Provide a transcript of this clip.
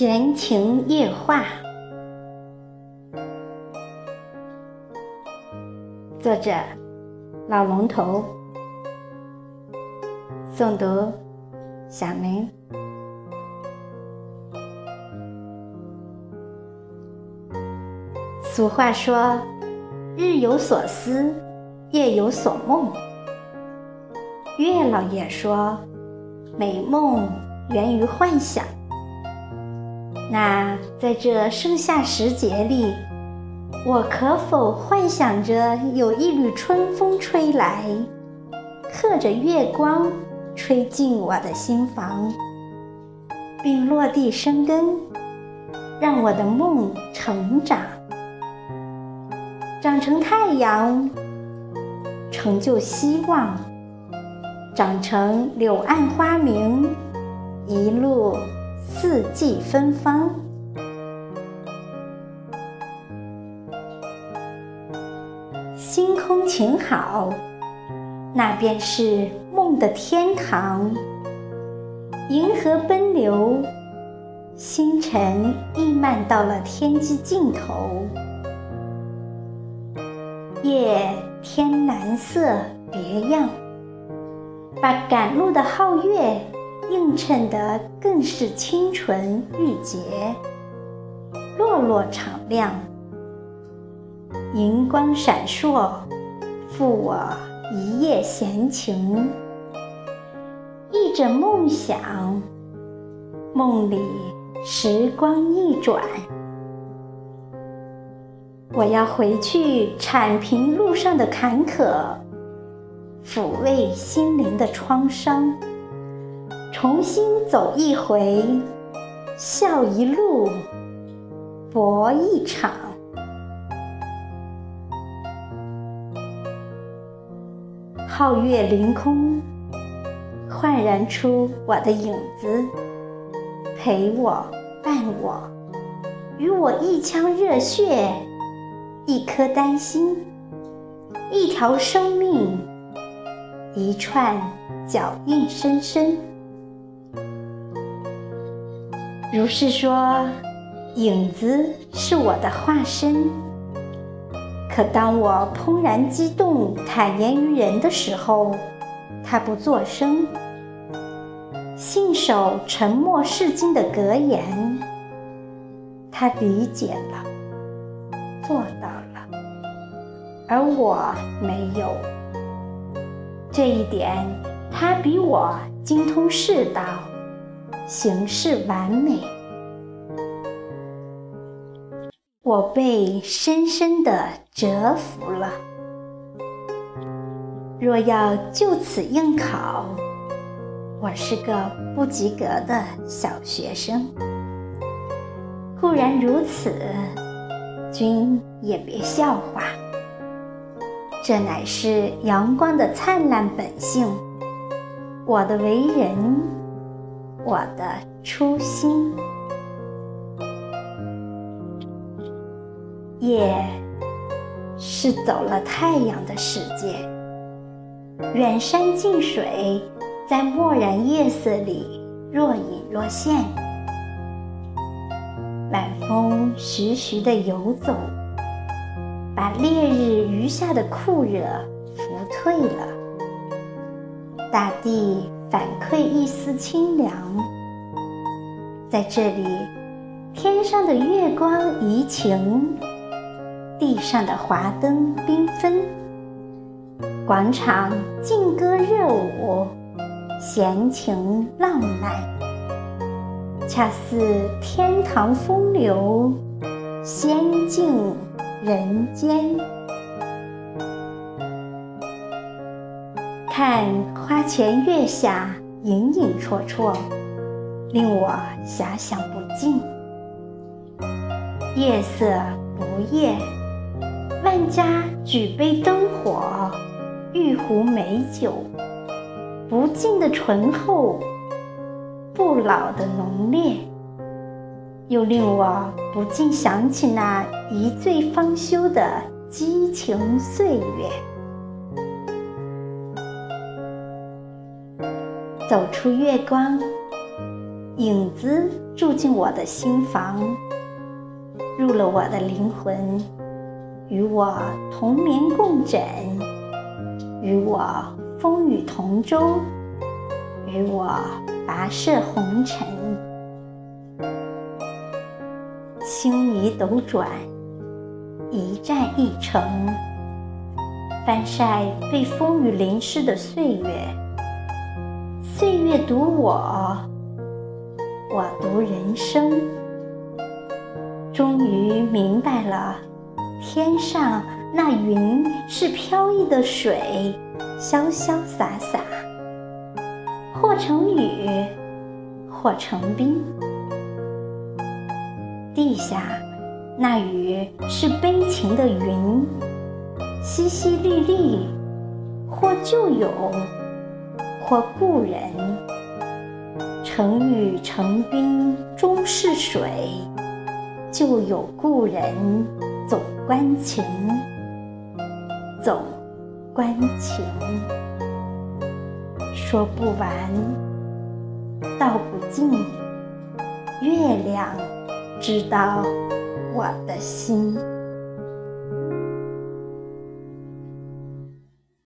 闲情夜话，作者老龙头，诵读小明。俗话说：“日有所思，夜有所梦。”月老爷说：“美梦源于幻想。”那在这盛夏时节里，我可否幻想着有一缕春风吹来，和着月光吹进我的心房，并落地生根，让我的梦成长，长成太阳，成就希望，长成柳暗花明，一路。四季芬芳，星空晴好，那便是梦的天堂。银河奔流，星辰溢漫到了天际尽头。夜天蓝色别样，把赶路的皓月。映衬的更是清纯玉洁，落落敞亮，银光闪烁，赋我一夜闲情。一枕梦想，梦里时光一转，我要回去铲平路上的坎坷，抚慰心灵的创伤。重新走一回，笑一路，搏一场。皓月凌空，焕然出我的影子，陪我，伴我，与我一腔热血，一颗丹心，一条生命，一串脚印深深。如是说，影子是我的化身。可当我怦然激动、坦言于人的时候，他不作声，信守沉默是金的格言。他理解了，做到了，而我没有。这一点，他比我精通世道。形式完美，我被深深的折服了。若要就此应考，我是个不及格的小学生。固然如此，君也别笑话，这乃是阳光的灿烂本性，我的为人。我的初心，夜是走了太阳的世界，远山近水，在漠然夜色里若隐若现。晚风徐徐地游走，把烈日余下的酷热拂退了，大地。反馈一丝清凉，在这里，天上的月光怡情，地上的华灯缤纷，广场劲歌热舞，闲情浪漫，恰似天堂风流，仙境人间。看花前月下，影影绰绰，令我遐想不尽。夜色不夜，万家举杯灯火，玉壶美酒，不尽的醇厚，不老的浓烈，又令我不禁想起那一醉方休的激情岁月。走出月光，影子住进我的心房，入了我的灵魂，与我同眠共枕，与我风雨同舟，与我跋涉红尘。星移斗转，一站一程，翻晒被风雨淋湿的岁月。岁月读我，我读人生。终于明白了，天上那云是飘逸的水，潇潇洒洒，或成雨，或成冰。地下那雨是悲情的云，淅淅沥沥，或旧友，或故人。成雨成冰终是水，就有故人总关情，总关情。说不完，道不尽，月亮。知道我的心。